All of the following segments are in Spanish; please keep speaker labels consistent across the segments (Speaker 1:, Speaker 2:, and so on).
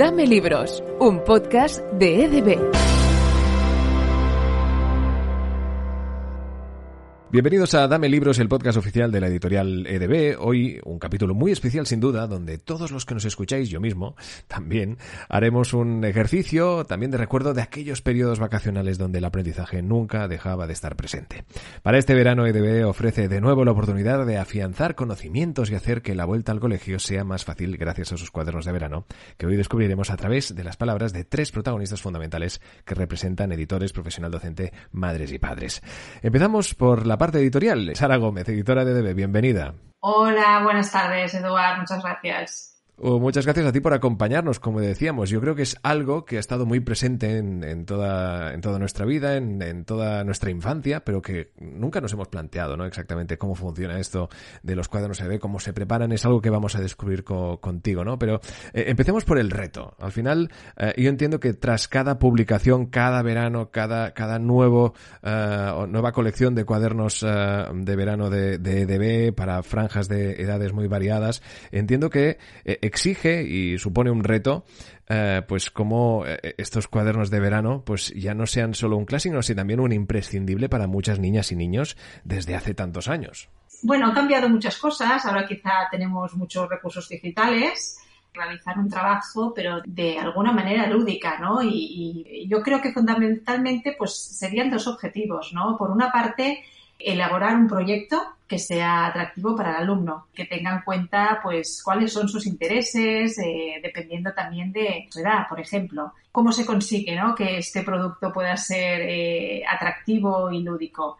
Speaker 1: Dame Libros, un podcast de EDB.
Speaker 2: Bienvenidos a Dame Libros, el podcast oficial de la editorial EDB. Hoy un capítulo muy especial sin duda, donde todos los que nos escucháis, yo mismo, también haremos un ejercicio también de recuerdo de aquellos periodos vacacionales donde el aprendizaje nunca dejaba de estar presente. Para este verano EDB ofrece de nuevo la oportunidad de afianzar conocimientos y hacer que la vuelta al colegio sea más fácil gracias a sus cuadernos de verano, que hoy descubriremos a través de las palabras de tres protagonistas fundamentales que representan editores, profesional docente, madres y padres. Empezamos por la parte editorial. Sara Gómez, editora de DB, bienvenida.
Speaker 3: Hola, buenas tardes, Eduard, muchas gracias.
Speaker 2: Oh, muchas gracias a ti por acompañarnos, como decíamos. Yo creo que es algo que ha estado muy presente en, toda, en toda nuestra vida, en, toda nuestra infancia, pero que nunca nos hemos planteado ¿no? exactamente cómo funciona esto de los cuadernos EB, cómo se preparan. Es algo que vamos a descubrir contigo, ¿no? Pero eh, empecemos por el reto. Al final, eh, yo entiendo que tras cada publicación, cada verano, cada, cada nuevo, uh, nueva colección de cuadernos de verano de, de EDB para franjas de edades muy variadas, entiendo que exige y supone un reto eh, pues como eh, estos cuadernos de verano pues ya no sean solo un clásico, sino también un imprescindible para muchas niñas y niños desde hace tantos años.
Speaker 3: Bueno, han cambiado muchas cosas, ahora quizá tenemos muchos recursos digitales, realizar un trabajo, pero de alguna manera lúdica, ¿no? Y, yo creo que fundamentalmente pues serían dos objetivos, ¿no? Por una parte, elaborar un proyecto que sea atractivo para el alumno, que tenga en cuenta pues cuáles son sus intereses, eh, dependiendo también de su edad, por ejemplo. Cómo se consigue ¿no? que este producto pueda ser eh, atractivo y lúdico.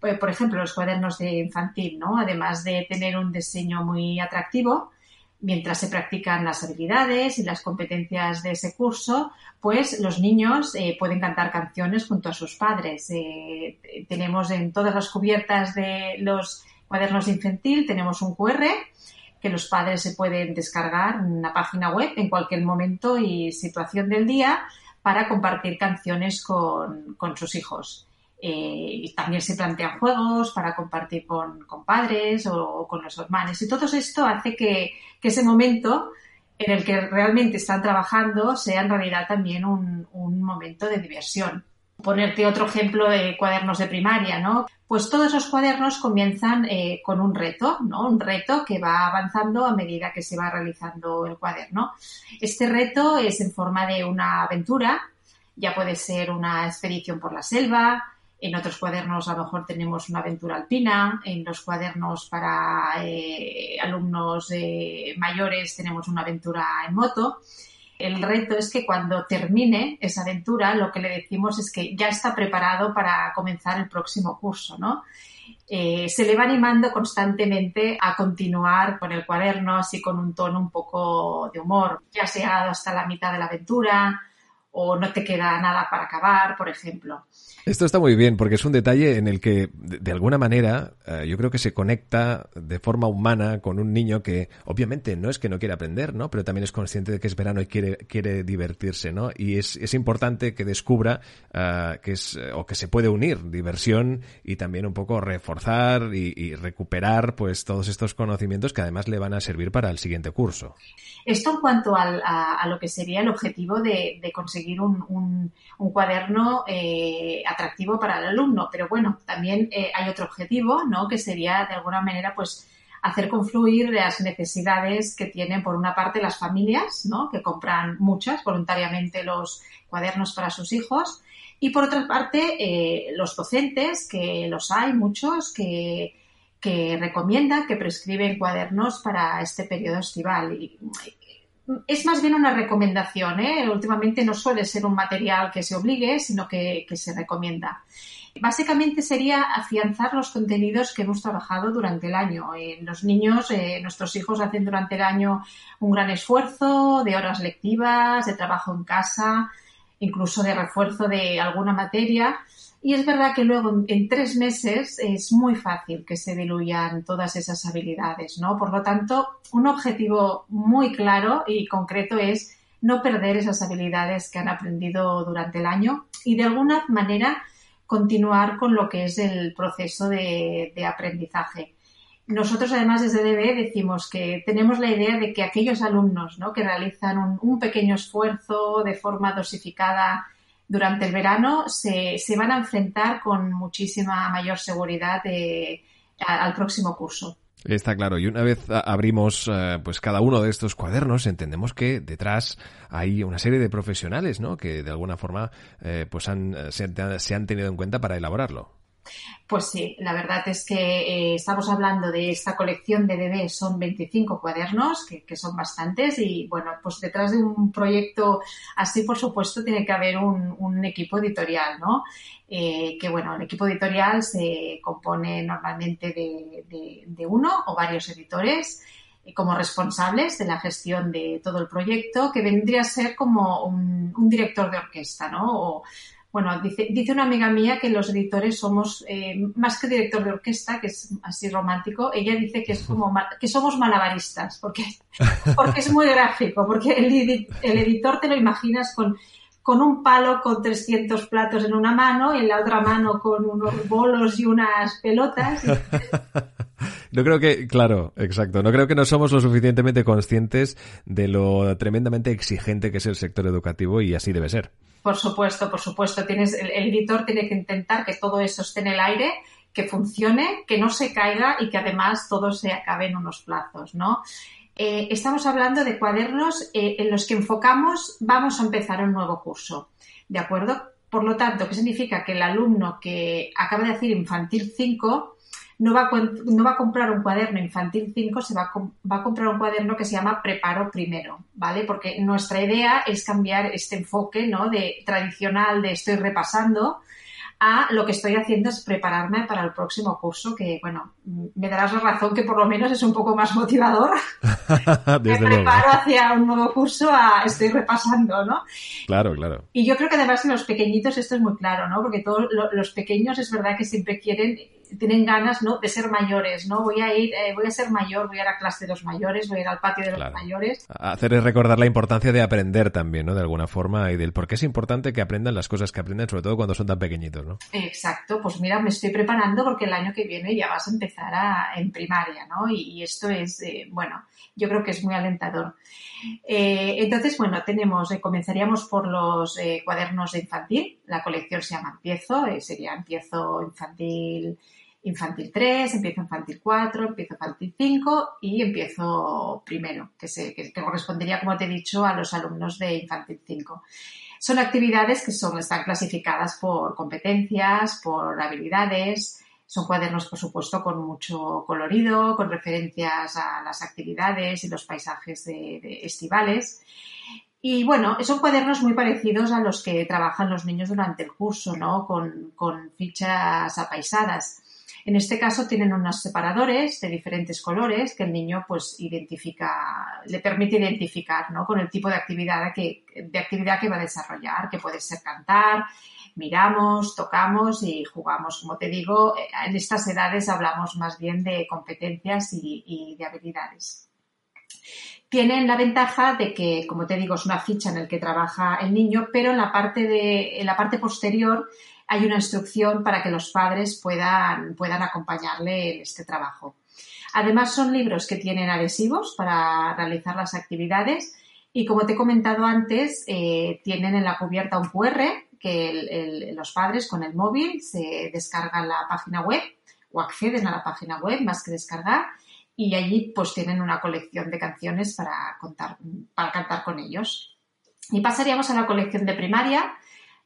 Speaker 3: Pues, por ejemplo, los cuadernos de infantil, ¿no? Además de tener un diseño muy atractivo, mientras se practican las habilidades y las competencias de ese curso, pues los niños eh, pueden cantar canciones junto a sus padres. Eh, tenemos en todas las cubiertas de los cuadernos infantil, tenemos un QR que los padres se pueden descargar en una página web en cualquier momento y situación del día para compartir canciones con, con sus hijos. Eh, también se plantean juegos para compartir con, padres o, con los hermanos. Y todo esto hace que, ese momento en el que realmente están trabajando sea en realidad también un, momento de diversión. Ponerte otro ejemplo de cuadernos de primaria, ¿no? Pues todos los cuadernos comienzan eh, con un reto, ¿no? Un reto que va avanzando a medida que se va realizando el cuaderno. Este reto es en forma de una aventura, ya puede ser una expedición por la selva, en otros cuadernos a lo mejor tenemos una aventura alpina, en los cuadernos para eh, alumnos eh, mayores tenemos una aventura en moto. El reto es que cuando termine esa aventura lo que le decimos es que ya está preparado para comenzar el próximo curso, ¿no? Eh, se le va animando constantemente a continuar con el cuaderno, así con un tono un poco de humor. Ya se ha llegado hasta la mitad de la aventura, o no te queda nada para acabar, por ejemplo.
Speaker 2: Esto está muy bien porque es un detalle en el que, de, alguna manera, eh, yo creo que se conecta de forma humana con un niño que, obviamente, no es que no quiera aprender, ¿no? Pero también es consciente de que es verano y quiere, quiere divertirse, ¿no? Y es, es importante que descubra uh, que es, o que se puede unir diversión y también un poco reforzar y, recuperar, pues, todos estos conocimientos que además le van a servir para el siguiente curso.
Speaker 3: Esto en cuanto al, a, lo que sería el objetivo de, de conseguir un, cuaderno eh, atractivo para el alumno. Pero bueno, también eh, hay otro objetivo, ¿no? Que sería de alguna manera, pues, hacer confluir las necesidades que tienen, por una parte, las familias, ¿no? Que compran muchas voluntariamente los cuadernos para sus hijos. Y por otra parte, eh, los docentes, que los hay muchos, que, que recomiendan, que prescriben cuadernos para este periodo estival. Y es más bien una recomendación. ¿eh? Últimamente no suele ser un material que se obligue, sino que, se recomienda. Básicamente sería afianzar los contenidos que hemos trabajado durante el año. los niños, eh, nuestros hijos hacen durante el año un gran esfuerzo de horas lectivas, de trabajo en casa, incluso de refuerzo de alguna materia. Y es verdad que luego en tres meses es muy fácil que se diluyan todas esas habilidades, ¿no? Por lo tanto, un objetivo muy claro y concreto es no perder esas habilidades que han aprendido durante el año y de alguna manera continuar con lo que es el proceso de, aprendizaje. Nosotros además desde DB decimos que tenemos la idea de que aquellos alumnos ¿no? que realizan un pequeño esfuerzo de forma dosificada durante el verano se, se van a enfrentar con muchísima mayor seguridad al próximo curso.
Speaker 2: Está claro. Y una vez abrimos eh, pues cada uno de estos cuadernos, entendemos que detrás hay una serie de profesionales, ¿no? Que de alguna forma eh, pues han, se han tenido en cuenta para elaborarlo.
Speaker 3: Pues sí, la verdad es que eh, estamos hablando de esta colección de bebés, son 25 cuadernos, que, son bastantes, y bueno, pues detrás de un proyecto así, por supuesto, tiene que haber un, equipo editorial, ¿no? Eh, que bueno, el equipo editorial se compone normalmente de, uno o varios editores eh, como responsables de la gestión de todo el proyecto, que vendría a ser como un, director de orquesta, ¿no? Bueno, dice, dice una amiga mía que los editores somos, eh, más que director de orquesta, que es así romántico, ella dice que es como que somos malabaristas, porque, porque es muy gráfico, porque el, el editor te lo imaginas con, con un palo con 300 platos en una mano y en la otra mano con unos bolos y unas pelotas.
Speaker 2: No creo que, claro, exacto. No creo que no somos lo suficientemente conscientes de lo tremendamente exigente que es el sector educativo y así debe ser.
Speaker 3: Por supuesto, por supuesto. Tienes, el, editor tiene que intentar que todo eso esté en el aire, que funcione, que no se caiga y que además todo se acabe en unos plazos, ¿no? Eh, estamos hablando de cuadernos eh, en los que enfocamos, vamos a empezar un nuevo curso, ¿de acuerdo? Por lo tanto, ¿qué significa? Que el alumno que acaba de hacer infantil 5 no va, a, no va a comprar un cuaderno infantil 5, se va a, va a comprar un cuaderno que se llama Preparo Primero, ¿vale? Porque nuestra idea es cambiar este enfoque, ¿no? De tradicional de estoy repasando a lo que estoy haciendo es prepararme para el próximo curso, que bueno, me darás la razón que por lo menos es un poco más motivador. me preparo hacia un nuevo curso a estoy repasando, ¿no?
Speaker 2: Claro, claro.
Speaker 3: Y yo creo que además en los pequeñitos esto es muy claro, ¿no? Porque todos los pequeños es verdad que siempre quieren tienen ganas ¿no? de ser mayores, ¿no? Voy a ir, eh, voy a ser mayor, voy a ir a clase de los mayores, voy a ir al patio de los mayores.
Speaker 2: Hacer es recordar la importancia de aprender también, ¿no? De alguna forma, y del por qué es importante que aprendan las cosas que aprenden, sobre todo cuando son tan pequeñitos, ¿no?
Speaker 3: Exacto, pues mira, me estoy preparando porque el año que viene ya vas a empezar a, en primaria, ¿no? Y, esto es, eh, bueno, yo creo que es muy alentador. Eh, entonces, bueno, tenemos, comenzaríamos por los cuadernos de infantil. La colección se llama Empiezo, sería Empiezo Infantil infantil 3, empiezo infantil 4, empiezo infantil 5 y empiezo primero, que, se, que, correspondería, como te he dicho, a los alumnos de infantil 5. Son actividades que son, están clasificadas por competencias, por habilidades, son cuadernos, por supuesto, con mucho colorido, con referencias a las actividades y los paisajes de, estivales. Y bueno, son cuadernos muy parecidos a los que trabajan los niños durante el curso, ¿no? Con, con fichas apaisadas. En este caso tienen unos separadores de diferentes colores que el niño pues identifica, le permite identificar ¿no? con el tipo de actividad que, de actividad que va a desarrollar, que puede ser cantar, miramos, tocamos y jugamos. Como te digo, en estas edades hablamos más bien de competencias y, de habilidades. Tienen la ventaja de que, como te digo, es una ficha en la que trabaja el niño, pero en la parte, de, en la parte posterior hay una instrucción para que los padres puedan, puedan acompañarle en este trabajo. Además, son libros que tienen adhesivos para realizar las actividades y, como te he comentado antes, eh, tienen en la cubierta un QR que los padres con el móvil se descargan la página web o acceden a la página web más que descargar y allí pues tienen una colección de canciones para, contar, para cantar con ellos. Y pasaríamos a la colección de primaria,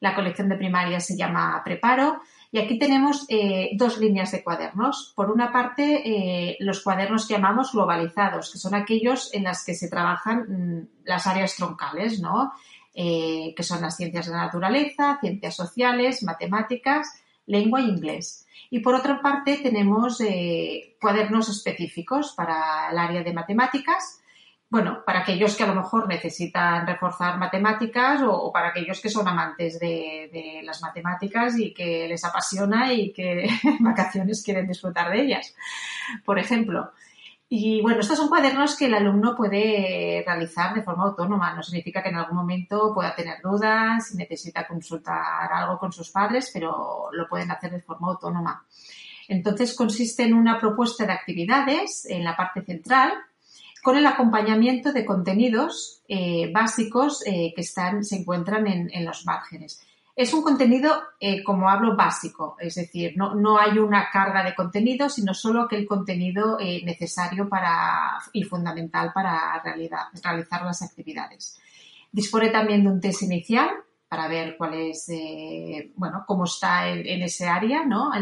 Speaker 3: la colección de primaria se llama Preparo Y aquí tenemos eh, dos líneas de cuadernos. Por una parte, eh, los cuadernos que llamamos globalizados, que son aquellos en las que se trabajan mm, las áreas troncales, ¿no? Eh, que son las ciencias de la naturaleza, ciencias sociales, matemáticas, lengua e inglés. Y por otra parte, tenemos cuadernos específicos para el área de matemáticas, bueno, para aquellos que a lo mejor necesitan reforzar matemáticas o, para aquellos que son amantes de, las matemáticas y que les apasiona y que en vacaciones quieren disfrutar de ellas, por ejemplo. Y bueno, estos son cuadernos que el alumno puede realizar de forma autónoma. No significa que en algún momento pueda tener dudas, necesita consultar algo con sus padres, pero lo pueden hacer de forma autónoma. Entonces consiste en una propuesta de actividades en la parte central con el acompañamiento de contenidos eh, básicos eh, que están, se encuentran en, los márgenes. Es un contenido, eh, como hablo, básico, es decir, no, no, hay una carga de contenido, sino solo aquel contenido necesario para, y fundamental para realizar las actividades. Dispone también de un test inicial para ver cuál es, bueno, cómo está en, ese área, ¿no?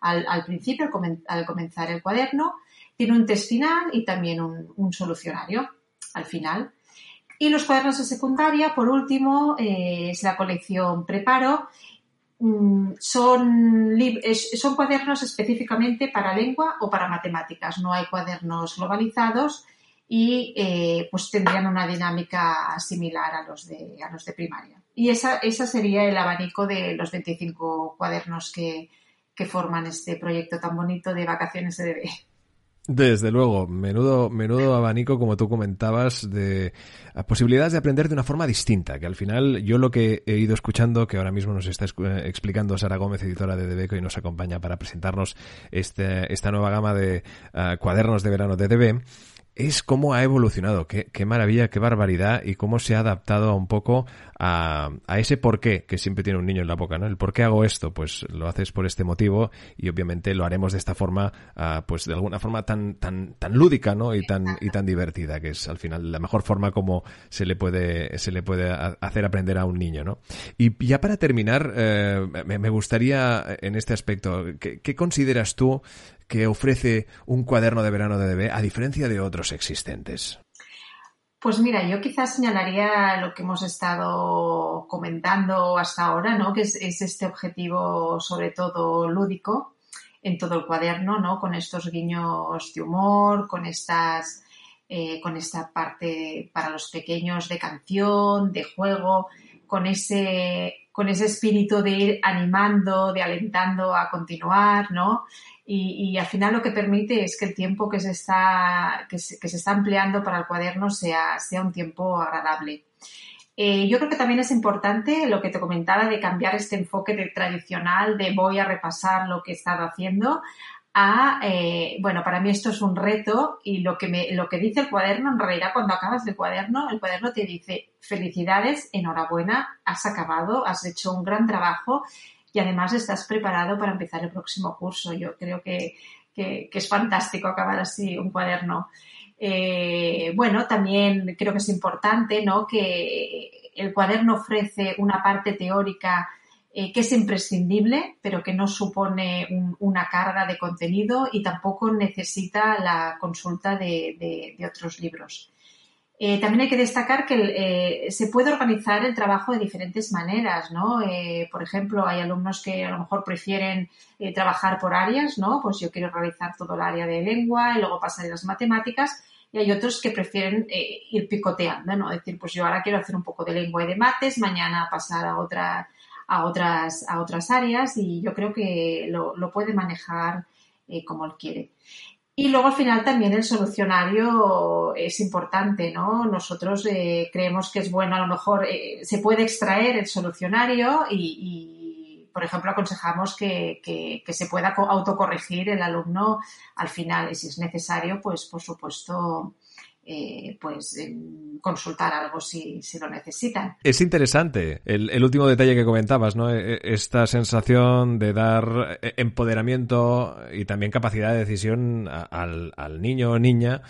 Speaker 3: al, principio, al comenzar el cuaderno tiene un test final y también un, solucionario al final. Y los cuadernos de secundaria, por último, eh, es la colección Preparo. Mm, son, cuadernos específicamente para lengua o para matemáticas. No hay cuadernos globalizados y eh, pues tendrían una dinámica similar a los de, de primaria. Y esa, sería el abanico de los 25 cuadernos que, forman este proyecto tan bonito de vacaciones EDB.
Speaker 2: Desde luego, menudo, menudo abanico, como tú comentabas, de posibilidades de aprender de una forma distinta, que al final yo lo que he ido escuchando, que ahora mismo nos está eh, explicando Sara Gómez, editora de Debeco, y nos acompaña para presentarnos este, esta nueva gama de eh, cuadernos de verano de DB, es cómo ha evolucionado, qué, qué, maravilla, qué barbaridad y cómo se ha adaptado un poco a, a, ese porqué que siempre tiene un niño en la boca, ¿no? El por qué hago esto, pues lo haces por este motivo y obviamente lo haremos de esta forma, uh, pues de alguna forma tan, tan, tan lúdica, ¿no? Y tan, y tan divertida, que es al final la mejor forma como se le puede, se le puede hacer aprender a un niño, ¿no? Y ya para terminar, eh, me, me, gustaría en este aspecto, ¿qué, qué consideras tú que ofrece un cuaderno de verano de DB a diferencia de otros existentes?
Speaker 3: Pues mira, yo quizás señalaría lo que hemos estado comentando hasta ahora, ¿no? Que es, este objetivo sobre todo lúdico en todo el cuaderno, ¿no? Con estos guiños de humor, con estas, eh, con esta parte para los pequeños de canción, de juego, con ese, con ese espíritu de ir animando, de alentando a continuar, ¿no? Y, al final lo que permite es que el tiempo que se está, que se, está empleando para el cuaderno sea, sea un tiempo agradable. Eh, yo creo que también es importante lo que te comentaba de cambiar este enfoque de tradicional de voy a repasar lo que he estado haciendo a, eh, bueno, para mí esto es un reto y lo que, me, lo que dice el cuaderno, en realidad cuando acabas el cuaderno, el cuaderno te dice felicidades, enhorabuena, has acabado, has hecho un gran trabajo y además estás preparado para empezar el próximo curso. Yo creo que, es fantástico acabar así un cuaderno. Eh, bueno, también creo que es importante ¿no? que el cuaderno ofrece una parte teórica eh, que es imprescindible, pero que no supone una carga de contenido y tampoco necesita la consulta de otros libros. Eh, también hay que destacar que eh, se puede organizar el trabajo de diferentes maneras, ¿no? Eh, por ejemplo, hay alumnos que a lo mejor prefieren trabajar por áreas, ¿no? Pues yo quiero realizar todo el área de lengua y luego pasar a las matemáticas. Y hay otros que prefieren ir picoteando, ¿no? Es decir, pues yo ahora quiero hacer un poco de lengua y de mates, mañana pasar a, a, otras, a otras áreas y yo creo que lo, lo puede manejar como él quiere. Y luego al final también el solucionario es importante, ¿no? Nosotros eh, creemos que es bueno, a lo mejor eh, se puede extraer el solucionario y, por ejemplo, aconsejamos que, que, se pueda autocorregir el alumno al final y si es necesario, pues por supuesto eh, pues consultar algo si, si, lo necesitan.
Speaker 2: Es interesante el, último detalle que comentabas, ¿no? E, e, esta sensación de dar e, empoderamiento y también capacidad de decisión al, al niño o niña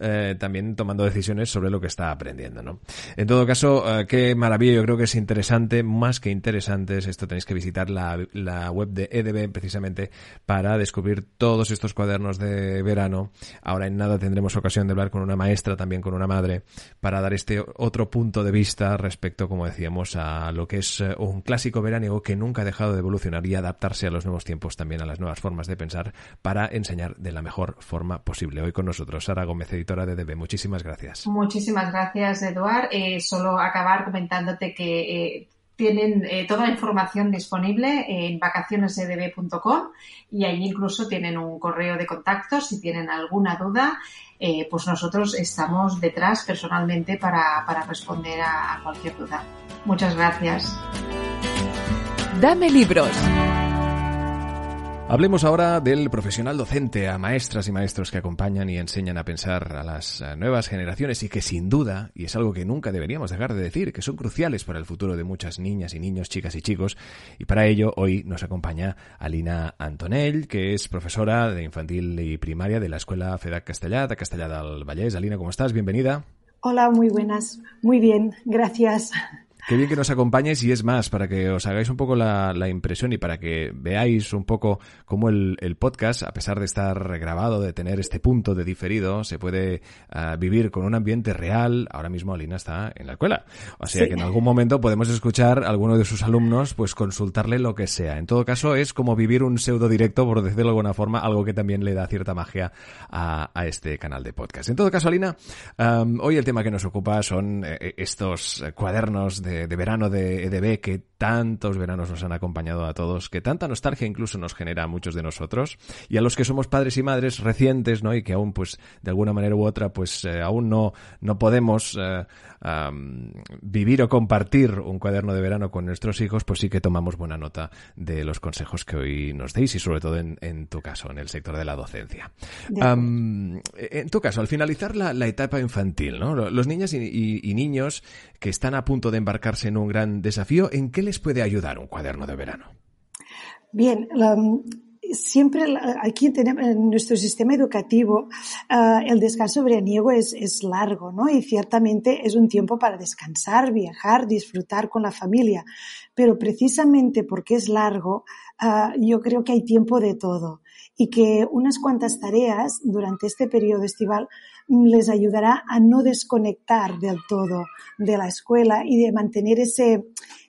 Speaker 2: eh, también tomando decisiones sobre lo que está aprendiendo, ¿no? En todo caso, eh, qué maravilla, yo creo que es interesante, más que interesante, esto tenéis que visitar la, la web de EDB precisamente para descubrir todos estos cuadernos de verano. Ahora en nada tendremos ocasión de hablar con una maestra, también con una madre, para dar este otro punto de vista respecto, como decíamos, a lo que es eh, un clásico veraniego que nunca ha dejado de evolucionar y adaptarse a los nuevos tiempos, también a las nuevas formas de pensar, para enseñar de la mejor forma posible. Hoy con nosotros, Sara Gómez, editora de DB. Muchísimas gracias.
Speaker 3: Muchísimas gracias, Eduard. Eh, solo acabar comentándote que eh, tienen eh, toda la información disponible en vacacionesdb.com y allí incluso tienen un correo de contacto si tienen alguna duda. pues nosotros estamos detrás personalmente para, para responder a cualquier duda. Muchas gracias.
Speaker 1: Dame libros.
Speaker 2: Hablemos ahora del profesional docente, a maestras y maestros que acompañan y enseñan a pensar a las eh, nuevas generaciones y que sin duda, y es algo que nunca deberíamos dejar de decir, que son cruciales para el futuro de muchas niñas y niños, chicas y chicos. Y para ello hoy nos acompaña Alina Antonell, que es profesora de infantil y primaria de la Escuela FEDAC Castellà, de Castellà del Vallès. Alina, ¿cómo estás? Bienvenida.
Speaker 4: Hola, muy buenas. Muy bien, gracias.
Speaker 2: Qué bien que nos acompañes y es más, para que os hagáis un poco la, impresión y para que veáis un poco cómo el, podcast, a pesar de estar grabado, de tener este punto de diferido, se puede ah, vivir con un ambiente real. Ahora mismo Alina está en la escuela. O sea que en algún momento podemos escuchar a alguno de sus alumnos, pues consultarle lo que sea. En todo caso, es como vivir un pseudo directo, por decirlo de alguna forma, algo que también le da cierta magia a, este canal de podcast. En todo caso, Alina, hoy el tema que nos ocupa son eh, estos cuadernos de de, verano de EDB que tantos veranos nos han acompañado a todos, que tanta nostalgia incluso nos genera a muchos de nosotros y a los que somos padres y madres recientes, ¿no? Y que aún, pues, de alguna manera u otra, pues, eh, aún no, no podemos eh, vivir o compartir un cuaderno de verano con nuestros hijos, pues sí que tomamos buena nota de los consejos que hoy nos deis y sobre todo en, en tu caso, en el sector de la docencia. en tu caso, al finalizar la, etapa infantil, ¿no? Los niños y niños que están a punto de embarcarse en un gran desafío, ¿en qué les puede ayudar un cuaderno de verano?
Speaker 4: Bien, siempre aquí tenemos, en nuestro sistema educativo ah, el descanso veraniego es, largo, ¿no? Y ciertamente es un tiempo para descansar, viajar, disfrutar con la familia. Pero precisamente porque es largo, ah, yo creo que hay tiempo de todo y que unas cuantas tareas durante este periodo estival les ayudará a no desconectar del todo de la escuela y de mantener ese,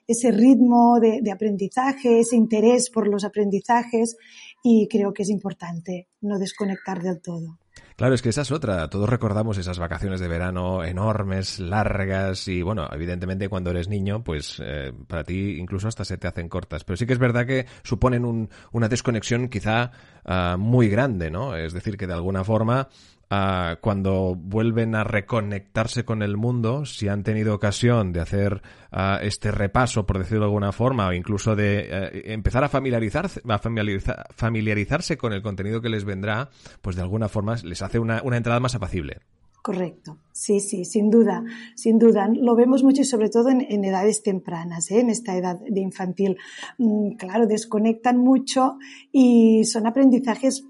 Speaker 4: ese ritmo de, aprendizaje, ese interés por los aprendizajes y creo que es importante no desconectar del todo.
Speaker 2: Claro, es que esa es otra. Todos recordamos esas vacaciones de verano enormes, largas y bueno, evidentemente cuando eres niño, pues eh, para ti incluso hasta se te hacen cortas. Pero sí que es verdad que suponen un, una desconexión quizá uh, muy grande, ¿no? Es decir, que de alguna forma cuando vuelven a reconectarse con el mundo, si han tenido ocasión de hacer este repaso, por decirlo de alguna forma, o incluso de eh, empezar a familiarizarse, a familiarizarse con el contenido que les vendrá, pues de alguna forma les hace una, entrada más apacible.
Speaker 4: Correcto, sí, sí, sin duda, sin duda. Lo vemos mucho y sobre todo en, edades tempranas, ¿eh? en esta edad de infantil. Mm, claro, desconectan mucho y son aprendizajes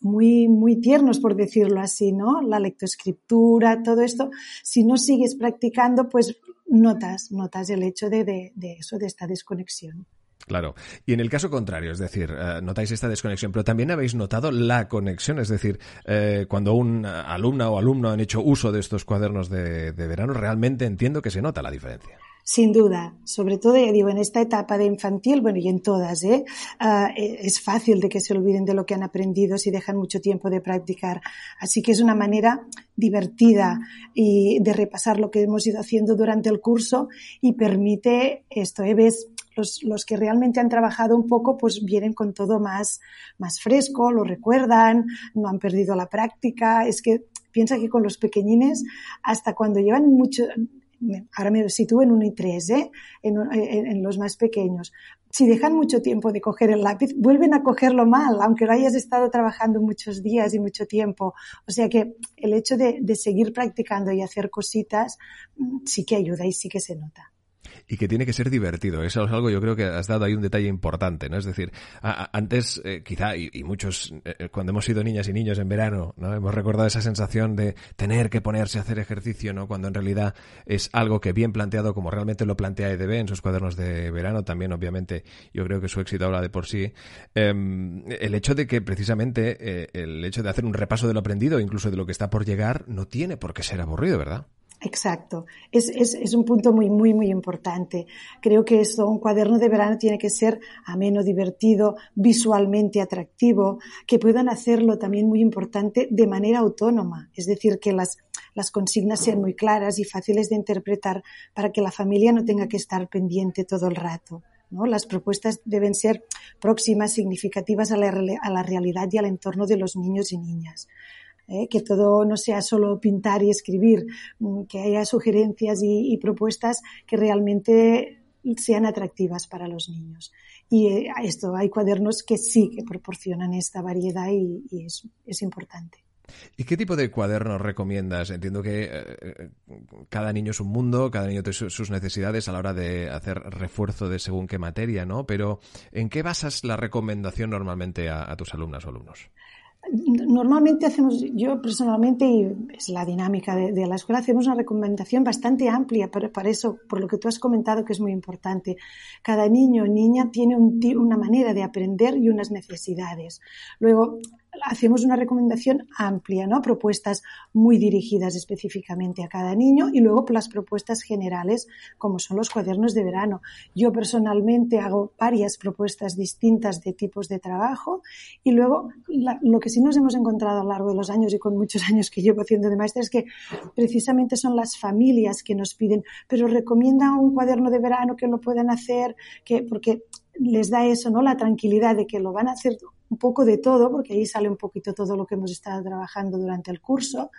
Speaker 4: muy, muy tiernos, por decirlo así, ¿no? La lectoescritura, todo esto, si no sigues practicando, pues notas, notas el hecho de, de, eso, de esta desconexión.
Speaker 2: Claro. Y en el caso contrario, es decir, eh, notáis esta desconexión, pero también habéis notado la conexión, es decir, eh, cuando un alumna o alumno han hecho uso de estos cuadernos de, de verano, realmente entiendo que se nota la diferencia.
Speaker 4: Sin duda, sobre todo, ya digo, en esta etapa de infantil, bueno, y en todas, ¿eh? Uh, es fácil de que se olviden de lo que han aprendido si dejan mucho tiempo de practicar. Así que es una manera divertida y de repasar lo que hemos ido haciendo durante el curso y permite esto, ¿eh? Ves, los, los, que realmente han trabajado un poco, pues vienen con todo más, más fresco, lo recuerdan, no han perdido la práctica. Es que piensa que con los pequeñines, hasta cuando llevan mucho, ahora me sitúo en 1 y 3, ¿eh? en, en, los más pequeños. Si dejan mucho tiempo de coger el lápiz, vuelven a cogerlo mal, aunque lo hayas estado trabajando muchos días y mucho tiempo. O sea que el hecho de, de seguir practicando y hacer cositas mm, sí que ayuda y sí que se nota
Speaker 2: y que tiene que ser divertido. Eso es algo yo creo que has dado ahí un detalle importante, ¿no? Es decir, antes eh, quizá, y, muchos, eh, eh, cuando hemos sido niñas y niños en verano, ¿no? Hemos recordado esa sensación de tener que ponerse a hacer ejercicio, ¿no? Cuando en realidad es algo que bien planteado, como realmente lo plantea EDB en sus cuadernos de verano, también obviamente yo creo que su éxito habla de por sí. Em, el hecho de que precisamente el hecho de hacer un repaso de lo aprendido, incluso de lo que está por llegar, no tiene por qué ser aburrido, ¿verdad?
Speaker 4: Exacto. Es, es, es, un punto muy, muy, muy importante. Creo que esto, un cuaderno de verano tiene que ser ameno, divertido, visualmente atractivo, que puedan hacerlo también muy importante de manera autónoma. Es decir, que las, las consignas sean muy claras y fáciles de interpretar para que la familia no tenga que estar pendiente todo el rato. ¿no? Las propuestas deben ser próximas, significativas a la, a la realidad y al entorno de los niños y niñas. ¿Eh? que todo no sea solo pintar y escribir, mm, que haya sugerencias y, propuestas que realmente sean atractivas para los niños. Y eh, esto, hay cuadernos que sí que proporcionan esta variedad y, es, importante.
Speaker 2: ¿Y qué tipo de cuadernos recomiendas? Entiendo que eh, cada niño es un mundo, cada niño tiene sus necesidades a la hora de hacer refuerzo de según qué materia, ¿no? Pero ¿en qué basas la recomendación normalmente a tus alumnas o alumnos?
Speaker 4: Normalmente hacemos, yo personalmente, y es la dinámica de, la escuela, hacemos una recomendación bastante amplia para, para, eso, por lo que tú has comentado que es muy importante. Cada niño o niña tiene una manera de aprender y unas necesidades. Luego, hacemos una recomendación amplia, ¿no? Propuestas muy dirigidas específicamente a cada niño y luego las propuestas generales, como son los cuadernos de verano. Yo personalmente hago varias propuestas distintas de tipos de trabajo y luego lo que sí nos hemos encontrado a lo largo de los años y con muchos años que llevo haciendo de maestra es que precisamente son las familias que nos piden, pero recomiendan un cuaderno de verano que lo puedan hacer, que, porque les da eso, ¿no? La tranquilidad de que lo van a hacer un poco de todo, porque ahí sale un poquito todo lo que hemos estado trabajando durante el curso.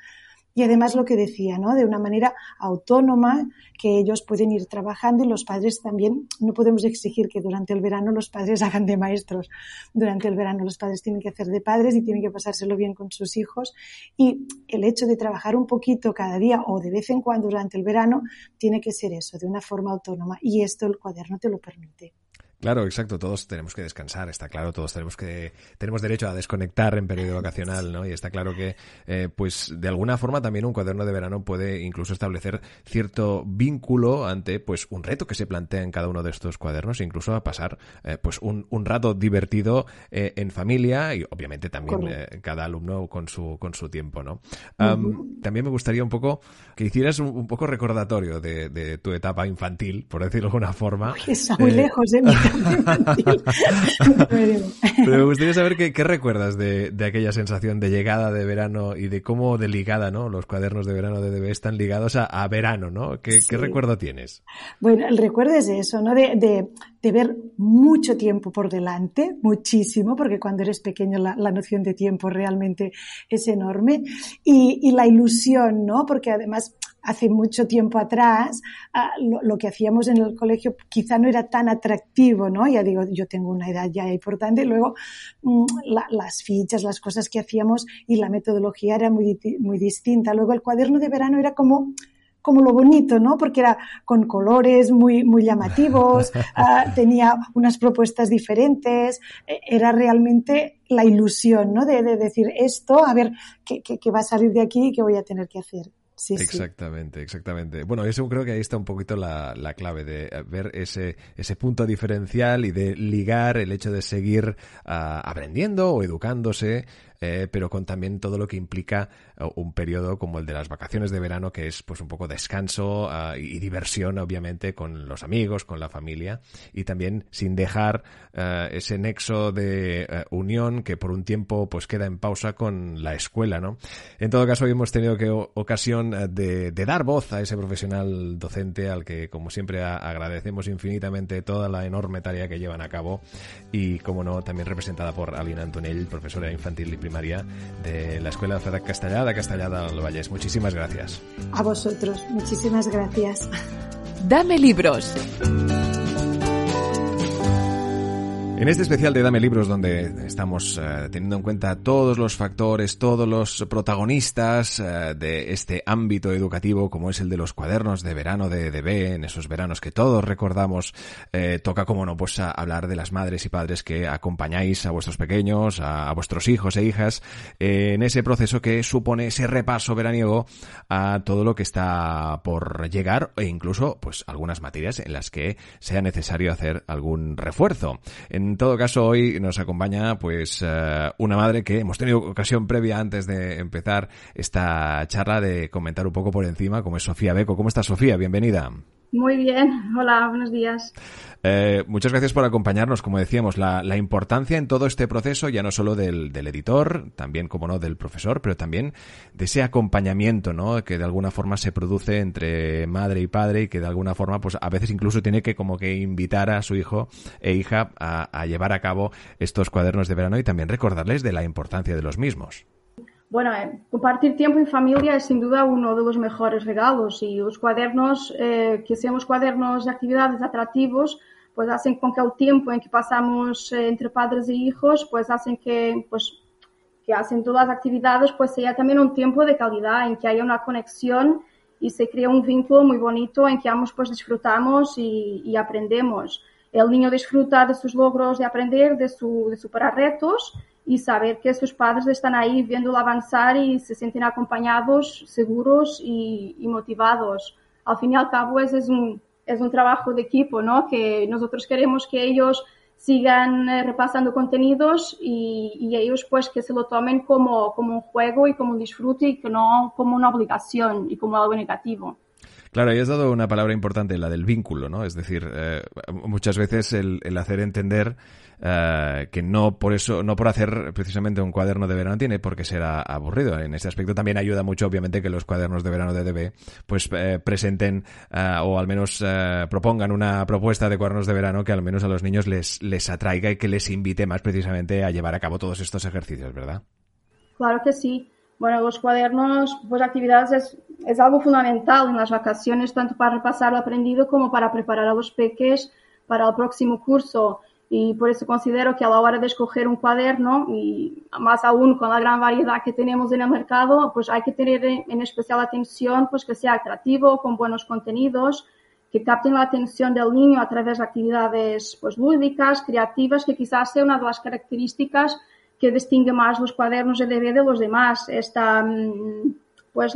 Speaker 4: Y además lo que decía, ¿no? De una manera autónoma, que ellos pueden ir trabajando y los padres también, no podemos exigir que durante el verano los padres hagan de maestros. Durante el verano los padres tienen que hacer de padres y tienen que pasárselo bien con sus hijos. Y el hecho de trabajar un poquito cada día o de vez en cuando durante el verano tiene que ser eso, de una forma autónoma. Y esto el cuaderno te lo permite.
Speaker 2: Claro, exacto. Todos tenemos que descansar, está claro. Todos tenemos que tenemos derecho a desconectar en periodo vacacional, ¿no? Y está claro que, eh, pues, de alguna forma también un cuaderno de verano puede incluso establecer cierto vínculo ante, pues, un reto que se plantea en cada uno de estos cuadernos, incluso a pasar, eh, pues, un, un, rato divertido eh, en familia y, obviamente, también cada alumno con su con su tiempo, ¿no? También me gustaría un poco que hicieras un, poco recordatorio de, de, tu etapa infantil, por decirlo de alguna forma.
Speaker 4: está muy lejos, ¿eh?
Speaker 2: Pero me gustaría saber qué, recuerdas de, aquella sensación de llegada de verano y de cómo de ligada, ¿no? Los cuadernos de verano de DB están ligados a, verano, ¿no? ¿Qué, recuerdo tienes?
Speaker 4: Bueno, el recuerdo es eso, ¿no? De, ver mucho tiempo por delante, muchísimo, porque cuando eres pequeño la, noción de tiempo realmente es enorme. Y, y la ilusión, ¿no? Porque además hace mucho tiempo atrás, ah, lo, que hacíamos en el colegio quizá no era tan atractivo, ¿no? Ya digo, yo tengo una edad ya importante, luego mm, las fichas, las cosas que hacíamos y la metodología era muy, muy distinta. Luego el cuaderno de verano era como como lo bonito, ¿no? Porque era con colores muy, muy llamativos, ah, tenía unas propuestas diferentes, e, era realmente la ilusión, ¿no? De, decir esto, a ver qué, qué, qué, va a salir de aquí y qué voy a tener que hacer
Speaker 2: exactamente, exactamente. Bueno, eso creo que ahí está un poquito la, la, clave de ver ese, ese punto diferencial y de ligar el hecho de seguir ah, aprendiendo o educándose eh, pero con también todo lo que implica eh, un periodo como el de las vacaciones de verano, que es pues un poco descanso ah, y, diversión, obviamente, con los amigos, con la familia, y también sin dejar eh, ese nexo de unión que por un tiempo pues queda en pausa con la escuela, ¿no? En todo caso, hoy hemos tenido que, ocasión de, dar voz a ese profesional docente al que, como siempre, agradecemos infinitamente toda la enorme tarea que llevan a cabo y, como no, también representada por Alina Antonell, profesora infantil y primaria de la Escuela de Castellada, Castellada del Vallés. Muchísimas gracias.
Speaker 4: A vosotros, muchísimas gracias.
Speaker 1: Dame libros.
Speaker 2: En este especial de Dame Libros, donde estamos eh, teniendo en cuenta todos los factores, todos los protagonistas eh, de este ámbito educativo, como es el de los cuadernos de verano de EDB, en esos veranos que todos recordamos, eh, toca, como no, pues hablar de las madres y padres que acompañáis a vuestros pequeños, a, vuestros hijos e hijas, en ese proceso que supone ese repaso veraniego a todo lo que está por llegar e incluso, pues, algunas materias en las que sea necesario hacer algún refuerzo. En todo caso, hoy nos acompaña pues eh, una madre que hemos tenido ocasión previa antes de empezar esta charla de comentar un poco por encima, como es Sofía Beco. ¿Cómo estás, Sofía? Bienvenida.
Speaker 5: Muy bien, hola, buenos días.
Speaker 2: Eh, muchas gracias por acompañarnos. Como decíamos, la, importancia en todo este proceso, ya no solo del, editor, también, como no, del profesor, pero también de ese acompañamiento, ¿no? Que de alguna forma se produce entre madre y padre y que de alguna forma, pues a veces incluso tiene que como que invitar a su hijo e hija a, a llevar a cabo estos cuadernos de verano y también recordarles de la importancia de los mismos.
Speaker 5: Bueno, eh, compartir tiempo en familia es sin duda uno de los mejores regalos y los cuadernos, eh, que seamos cuadernos de actividades atractivos, pues hacen con que el tiempo en que pasamos eh, entre padres e hijos, pues hacen que, pues, que hacen todas las actividades, pues sea también un tiempo de calidad, en que haya una conexión y se crea un vínculo muy bonito en que ambos pues disfrutamos y, aprendemos. El niño disfruta de sus logros de aprender, de, su, de superar retos y saber que sus padres están ahí viéndolo avanzar y se sienten acompañados, seguros y, motivados. Al fin y al cabo es, es, un, es un trabajo de equipo, ¿no? Que nosotros queremos que ellos sigan eh, repasando contenidos y, y, ellos pues que se lo tomen como, como un juego y como un disfrute y que no como una obligación y como algo negativo.
Speaker 2: Claro, y has dado una palabra importante, la del vínculo, ¿no? Es decir, eh, muchas veces el, el hacer entender eh, que no por eso, no por hacer precisamente un cuaderno de verano tiene por qué ser aburrido. En este aspecto también ayuda mucho, obviamente, que los cuadernos de verano de DB pues eh, presenten eh, o al menos propongan una propuesta de cuadernos de verano que al menos a los niños les, les atraiga y que les invite más precisamente a llevar a cabo todos estos ejercicios, ¿verdad?
Speaker 5: Claro que sí. Bueno, los cuadernos, pues actividades es, es algo fundamental en las vacaciones, tanto para repasar lo aprendido como para preparar a los peques para el próximo curso y por eso considero que a la hora de escoger un cuaderno y más aún con la gran variedad que tenemos en el mercado, pues hay que tener en especial atención pues que sea atractivo, con buenos contenidos, que capten la atención del niño a través de actividades pues lúdicas, creativas, que quizás sea una de las características que distingue más los cuadernos de DB de los demás. Esta, mm, pues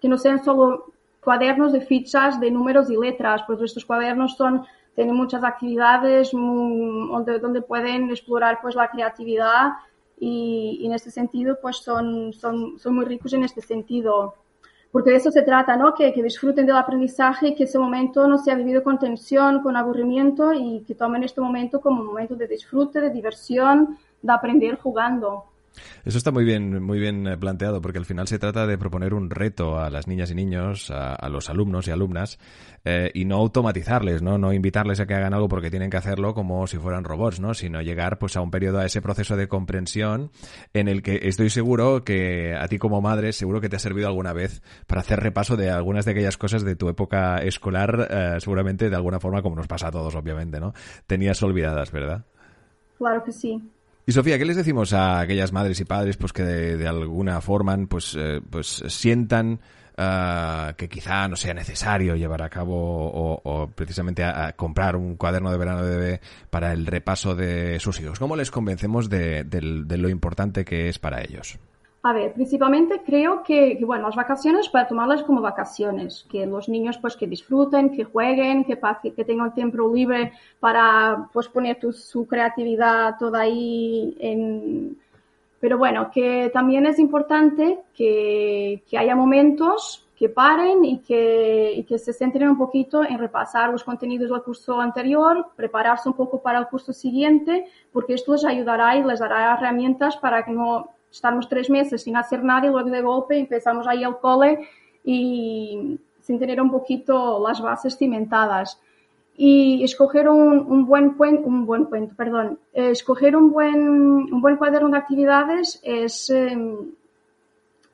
Speaker 5: que no sean solo cuadernos de fichas de números y letras, pues estos cuadernos son tienen muchas actividades donde, donde pueden explorar pues la creatividad y, en este sentido pues son, son, son muy ricos en este sentido. Porque de eso se trata, ¿no? Que, que disfruten del aprendizaje y que ese momento no sea vivido con tensión, con aburrimiento y que tomen este momento como un momento de disfrute, de diversión, de aprender jugando.
Speaker 2: Eso está muy bien, muy bien eh, planteado, porque al final se trata de proponer un reto a las niñas y niños, a, los alumnos y alumnas, eh, y no automatizarles, ¿no? No invitarles a que hagan algo porque tienen que hacerlo como si fueran robots, ¿no? Sino llegar pues a un periodo, a ese proceso de comprensión en el que estoy seguro que a ti como madre seguro que te ha servido alguna vez para hacer repaso de algunas de aquellas cosas de tu época escolar, eh, seguramente de alguna forma como nos pasa a todos, obviamente, ¿no? Tenías olvidadas, ¿verdad?
Speaker 5: Claro que sí.
Speaker 2: Y Sofía, ¿qué les decimos a aquellas madres y padres pues que de, alguna forma pues, eh, pues sientan ah, que quizá no sea necesario llevar a cabo o, precisamente a, comprar un cuaderno de verano de bebé para el repaso de sus hijos? ¿Cómo les convencemos de lo importante que es para ellos?
Speaker 5: A ver, principalmente creo que, bueno, las vacaciones para tomarlas como vacaciones, que los niños pues que disfruten, que jueguen, que, que tengan tiempo libre para pues poner su creatividad toda ahí en... Pero bueno, que también es importante que, que haya momentos que paren y que, y que se centren un poquito en repasar los contenidos del curso anterior, prepararse un poco para el curso siguiente, porque esto les ayudará y les dará herramientas para que no estarmos tres meses sin hacer nada y luego de golpe empezamos ahí al cole y sin tener un poquito las bases cimentadas. y escoger un, un buen un buen cuento, perdón, eh, escoger un buen, un buen cuaderno de actividades es, em,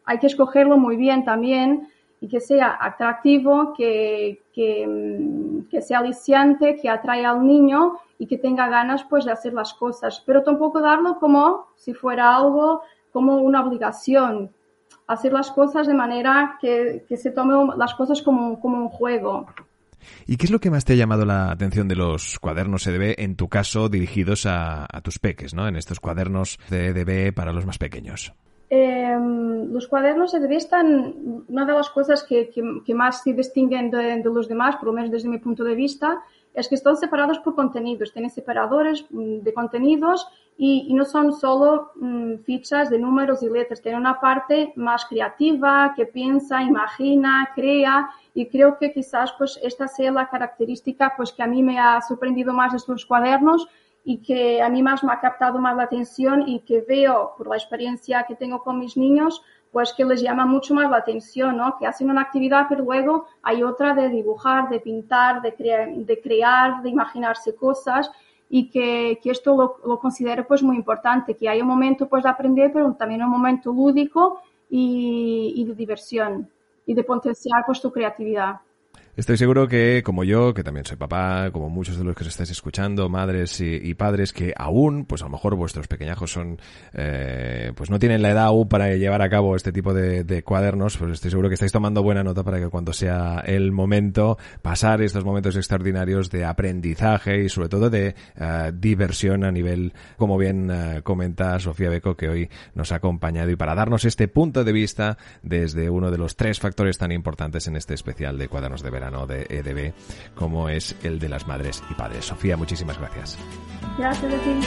Speaker 5: hay que escogerlo muy bien también y que sea atractivo, que, que, em, que, sea aliciante, que atraiga al niño y que tenga ganas pues de hacer las cosas, pero tampoco darlo como si fuera algo como una obligación, hacer las cosas de manera que, que se tome las cosas como, como un juego.
Speaker 2: ¿Y qué es lo que más te ha llamado la atención de los cuadernos EDB, en tu caso, dirigidos a, tus peques, ¿no? En estos cuadernos de EDB para los más pequeños.
Speaker 5: Em, los cuadernos EDB están, una de las cosas que, más se distinguen de, los demás, por lo menos desde mi punto de vista, es que están separados por contenidos, tienen separadores mm, de contenidos y, no son solo mm, fichas de números y letras, tienen una parte más creativa que piensa, imagina, crea. Y creo que quizás pues esta sea la característica pues que a mí me ha sorprendido más de estos cuadernos y que a mí más me ha captado más la atención y que veo por la experiencia que tengo con mis niños pues que les llama mucho más la atención, ¿no? Que hacen una actividad, pero luego hay otra de dibujar, de pintar, de, de crear, de imaginarse cosas y que, que esto lo, lo, considero pues muy importante, que hay un momento pues de aprender, pero también un momento lúdico y, y de diversión y de potenciar pues tu creatividad.
Speaker 2: Estoy seguro que, como yo, que también soy papá, como muchos de los que os estáis escuchando, madres y, padres, que aún, pues a lo mejor vuestros pequeñajos son, eh, pues no tienen la edad aún para llevar a cabo este tipo de, cuadernos, pues estoy seguro que estáis tomando buena nota para que cuando sea el momento, pasar estos momentos extraordinarios de aprendizaje y sobre todo de eh, diversión a nivel, como bien eh, comenta Sofía Beco, que hoy nos ha acompañado. Y para darnos este punto de vista desde uno de los tres factores tan importantes en este especial de cuadernos de verano de EDB, como es el de las madres y padres. Sofía, muchísimas gracias.
Speaker 5: Gracias a ti.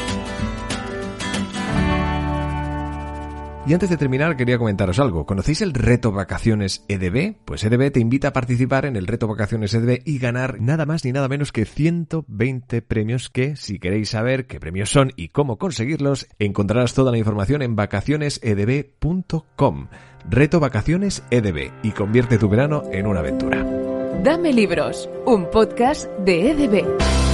Speaker 2: Y antes de terminar, quería comentaros algo. ¿Conocéis el reto Vacaciones EDB? Pues EDB te invita a participar en el reto Vacaciones EDB y ganar nada más ni nada menos que 120 premios que, si queréis saber qué premios son y cómo conseguirlos, encontrarás toda la información en vacacionesedb.com. Reto Vacaciones EDB y convierte tu verano en una aventura.
Speaker 1: Dame Libros, un podcast de EDB.